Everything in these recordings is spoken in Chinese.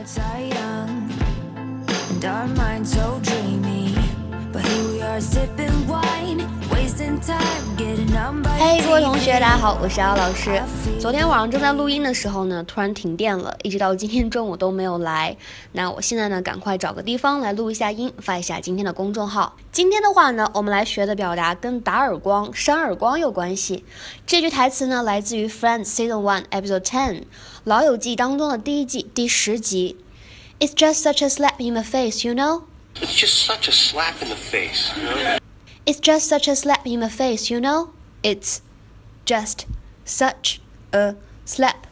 hearts are young and our minds so dreamy. But here we are sipping wine, wasting time, getting 嘿，各位同学，大家好，我是姚老师。昨天晚上正在录音的时候呢，突然停电了，一直到今天中午都没有来。那我现在呢，赶快找个地方来录一下音，发一下今天的公众号。今天的话呢，我们来学的表达跟打耳光、扇耳光有关系。这句台词呢，来自于《Friends Season One Episode Ten》老友记当中的第一季第十集。It's just such a slap in the face, you know. It's just such a slap in the face, you know? It's just such a slap in the face, you know? It's just such a slap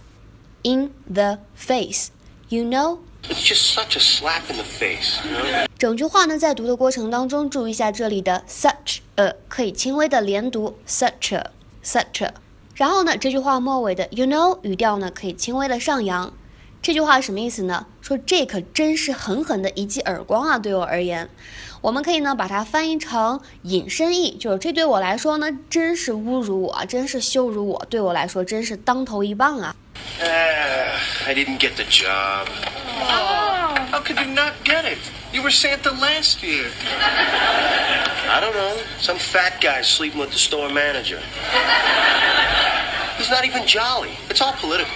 in the face, you know? It's just such a slap in the face, you know? 整句话呢，在读的过程当中，注意一下这里的 such a 可以轻微的连读 such a such a。然后呢，这句话末尾的 you know 语调呢，可以轻微的上扬。这句话什么意思呢？ 说这可真是狠狠的一记耳光啊！对我而言，我们可以呢把它翻译成引申义，就是这对我来说呢，真是侮辱我，真是羞辱我，对我来说真是当头一棒啊！Uh, I didn't get the job. Oh. How could you not get it? You were Santa last year. I don't know. Some fat guy sleeping with the store manager. He's not even jolly. It's all political.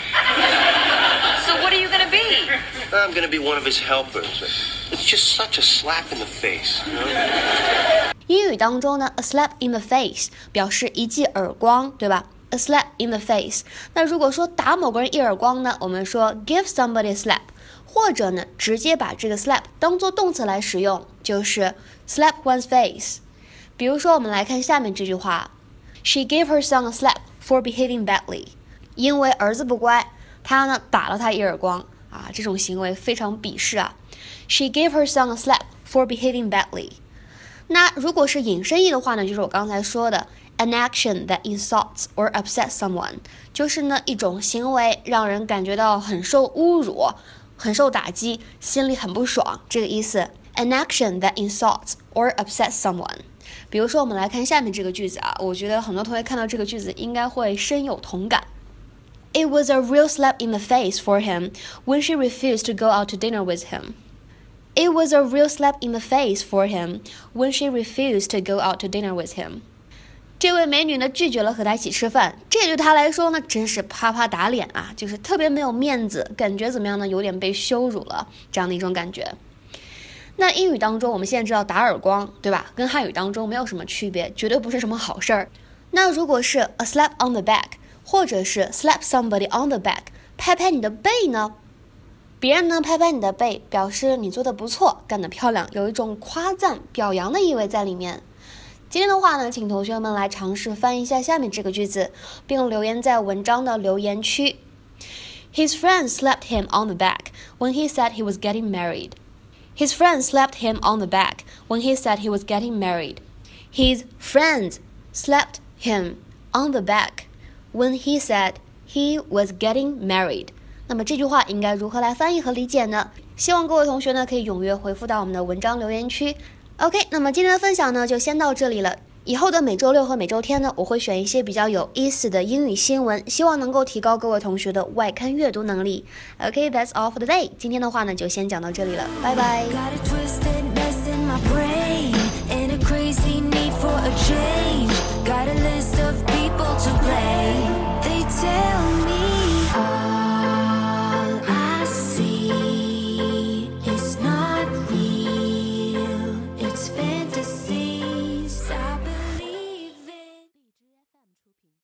So what are you gonna be? I'm gonna be one of his helpers. It's just such a slap in the face, you know? 英语当中呢，a slap in the face 表示一记耳光，对吧？a slap in the face。那如果说打某个人一耳光呢，我们说 give somebody a slap，或者呢直接把这个 slap 当做动词来使用，就是 slap one's face。比如说，我们来看下面这句话：She gave her son a slap For behaving badly。因为儿子不乖，他呢打了他一耳光啊，这种行为非常鄙视啊。She gave her son a slap for behaving badly。那如果是引申义的话呢，就是我刚才说的 an action that insults or upsets someone，就是呢一种行为让人感觉到很受侮辱、很受打击，心里很不爽，这个意思。An action that insults or upsets someone。比如说，我们来看下面这个句子啊，我觉得很多同学看到这个句子应该会深有同感。It was a real slap in the face for him when she refused to go out to dinner with him. It was a real slap in the face for him when she refused to go out to dinner with him. 这位美女呢拒绝了和他一起吃饭，这对他来说呢真是啪啪打脸啊，就是特别没有面子，感觉怎么样呢？有点被羞辱了这样的一种感觉。 那英语当中，我们现在知道打耳光，对吧？跟汉语当中没有什么区别，绝对不是什么好事儿。那如果是 a slap on the back，或者是 slap somebody on the back，拍拍你的背呢？别人呢拍拍你的背，表示你做的不错，干得漂亮，有一种夸赞、表扬的意味在里面。今天的话呢，请同学们来尝试翻译一下下面这个句子，并留言在文章的留言区。His friend slapped him on the back when he said he was getting married. His friend slapped him on the back when he said he was getting married. His friend slapped him on the back when he said he was getting married. 那么这句话应该如何来翻译和理解呢？希望各位同学呢可以踊跃回复到我们的文章留言区。OK，那么今天的分享呢就先到这里了。 以后的每周六和每周天呢，我会选一些比较有意思的英语新闻，希望能够提高各位同学的外刊阅读能力。OK，that's、all for today。今天的话呢就先讲到这里了，拜拜。Got a